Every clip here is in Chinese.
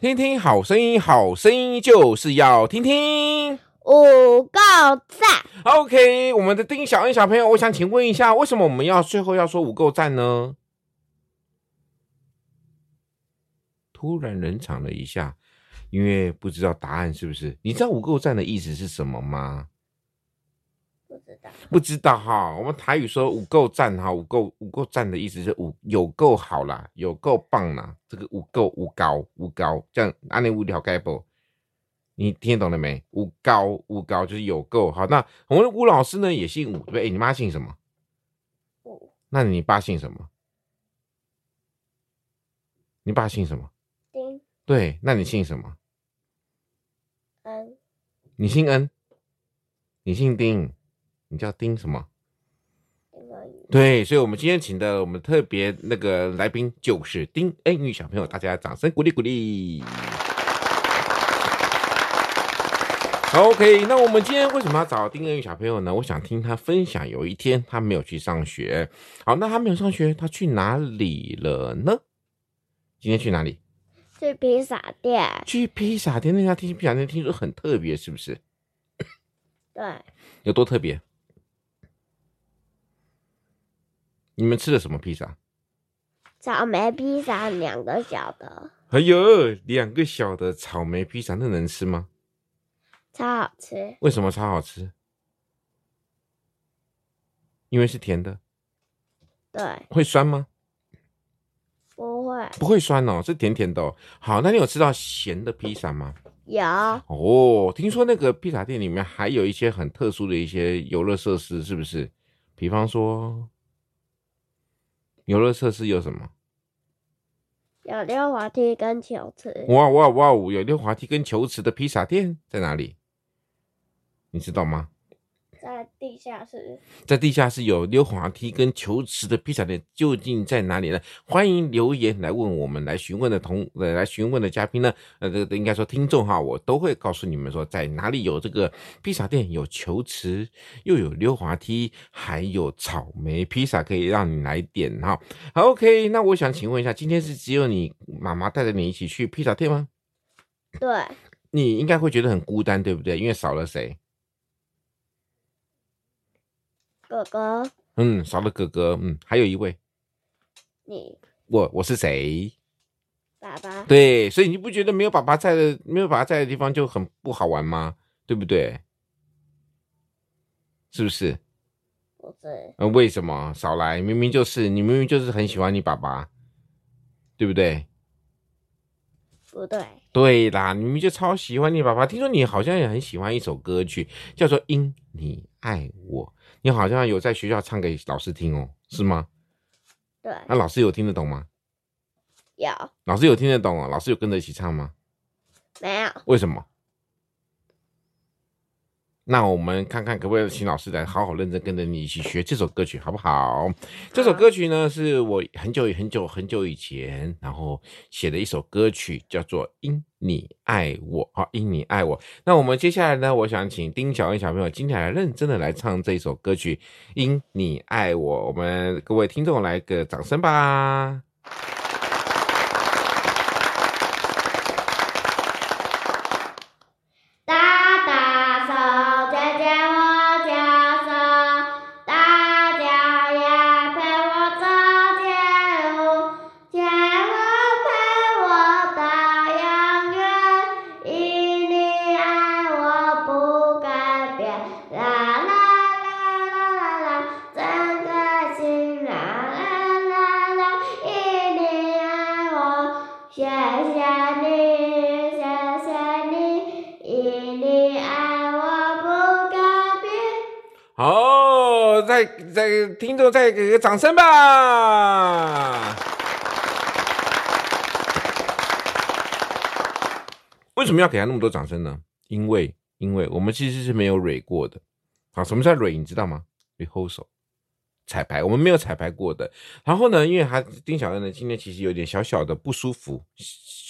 听听好声音，好声音就是要听听五个赞。OK，我们的丁小恩小朋友，我想请问一下，为什么我们要最后要说五个赞呢？突然冷场了一下，因为不知道答案是不是？你知道五个赞的意思是什么吗？不知道，不知道哈。我们台语说五够赞哈，五够五够赞的意思是五有够好啦，有够棒啦。这个五够五高五高，这样安尼无聊该不？你听懂了没？五高五高就是有够好。那我们的吴老师呢也姓吴，对不对？你妈姓什么？五。那你爸姓什么？你爸姓什么？丁。对，那你姓什么？恩。你姓恩，你姓丁。你叫丁什么？对，所以，我们今天请的我们特别那个来宾就是丁恩宇小朋友，大家掌声鼓励鼓励。OK，那我们今天为什么要找丁恩宇小朋友呢？我想听他分享，有一天他没有去上学。好，那他没有上学，他去哪里了呢？今天去哪里？去披萨店。去披萨店，那家听披萨店听说很特别，是不是？对。有多特别？你们吃的什么披萨？草莓披萨，两个小的。哎呦，两个小的草莓披萨，那能吃吗？超好吃。为什么超好吃？因为是甜的。对。会酸吗？不会。不会酸哦，是甜甜的哦。好，那你有吃到咸的披萨吗？有。哦，听说那个披萨店里面还有一些很特殊的一些游乐设施，是不是？比方说。游乐设施有什么？有溜滑梯跟球池。哇哇哇！有溜滑梯跟球池的披萨店在哪里？你知道吗？在地下室，在地下室有溜滑梯跟球池的披萨店究竟在哪里呢？欢迎留言来问我们，来询问的同呃来询问的嘉宾呢？呃，这个应该说听众哈，我都会告诉你们说在哪里有这个披萨店，有球池，又有溜滑梯，还有草莓披萨可以让你来点哈。好，OK，那我想请问一下，今天是只有你妈妈带着你一起去披萨店吗？对，你应该会觉得很孤单，对不对？因为少了谁？哥哥，嗯，少了哥哥，嗯，还有一位，你，我，我是谁？爸爸。对，所以你不觉得没有爸爸在的，没有爸爸在的地方就很不好玩吗？对不对？是不是？不是。嗯，为什么少来？明明就是你，明明就是很喜欢你爸爸，对不对？不对。对啦，你明明就超喜欢你爸爸。听说你好像也很喜欢一首歌曲，叫做《因你爱我》。你好像有在学校唱给老师听哦，是吗？对。那老师有听得懂吗？有。老师有听得懂哦，老师有跟着一起唱吗？没有。为什么？那我们看看可不可以请老师来好好认真跟着你一起学这首歌曲，好不好？这首歌曲呢，是我很久很久很久以前然后写的一首歌曲，叫做《因你爱我》啊，《因你爱我》。那我们接下来呢，我想请丁小恩小朋友今天来认真的来唱这首歌曲《因你爱我》，我们各位听众来个掌声吧。再听众再给个掌声吧！为什么要给他那么多掌声呢？因为，因为我们其实是没有蕊过的。好，什么叫蕊？你知道吗？rehearsal 彩排，我们没有彩排过的。然后呢，因为他丁小恩呢，今天其实有点小小的不舒服，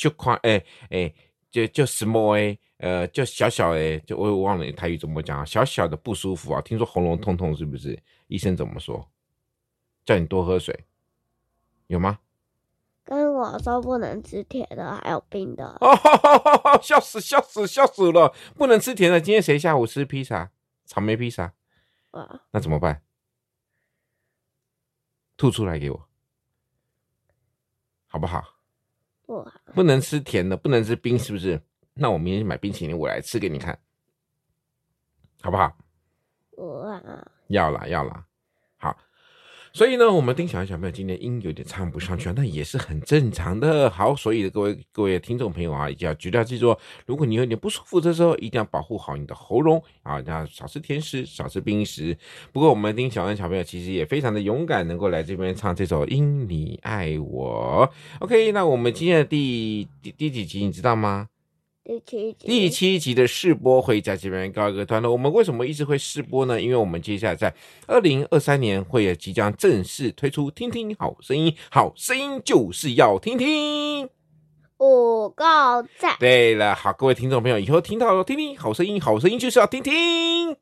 就夸哎哎，就就 small 哎。呃，就小小的，就我也忘了台语怎么讲啊，小小的不舒服啊，听说喉咙痛痛，是不是？医生怎么说？叫你多喝水，有吗？跟我说不能吃甜的，还有冰的。哦，笑死笑死笑死了！不能吃甜的。今天谁下午吃披萨？草莓披萨。哇，那怎么办？吐出来给我，好不好？不。不能吃甜的，不能吃冰，是不是？那我明天买冰淇淋，我来吃给你看，好不好？不好。要啦要啦。所以呢，我们丁小安小朋友今天音有点唱不上去，那也是很正常的。好，所以各位各位听众朋友啊，一定要绝对要记住，如果你有点不舒服的时候，一定要保护好你的喉咙啊，要少吃甜食，少吃冰食。不过我们丁小恩小朋友其实也非常的勇敢，能够来这边唱这首《因你爱我》。OK，那我们今天的第第第几集你知道吗？第七集，第七集的试播会在这边告一个段落。我们为什么一直会试播呢？因为我们接下来在二零二三年会也即将正式推出《听听好声音》，好声音就是要听听。五个赞。对了，好，各位听众朋友，以后听到了听听好声音，好声音就是要听听。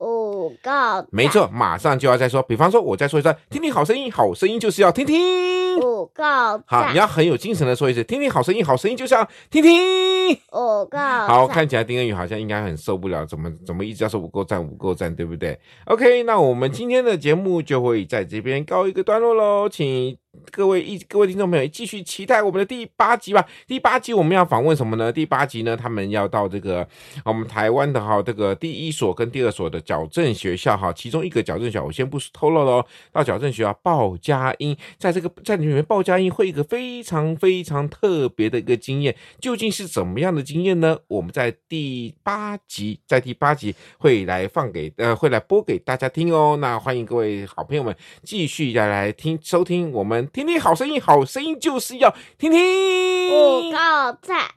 五个，没错，马上就要再说。比方说，我再说一次，听听好声音，好声音就是要听听。五个，好，你要很有精神的说一次，听听好声音，好声音就是要听听。五 个，好，看起来丁恩宇好像应该很受不了，怎么怎么一直要说五够赞，五够赞，对不对？OK，那我们今天的节目就会在这边告一个段落喽，请。各位一各位听众朋友，继续期待我们的第八集吧。第八集我们要访问什么呢？第八集呢，他们要到这个我们台湾的哈这个第一所跟第二所的矫正学校哈，其中一个矫正学校我先不透露喽。到矫正学校报佳音，在这个在里面报佳音会一个非常非常特别的一个经验，究竟是怎么样的经验呢？我们在第八集在第八集会来放给呃会来播给大家听哦。那欢迎各位好朋友们继续再来听收听我们。听听好声音，好声音就是要听听。五个赞。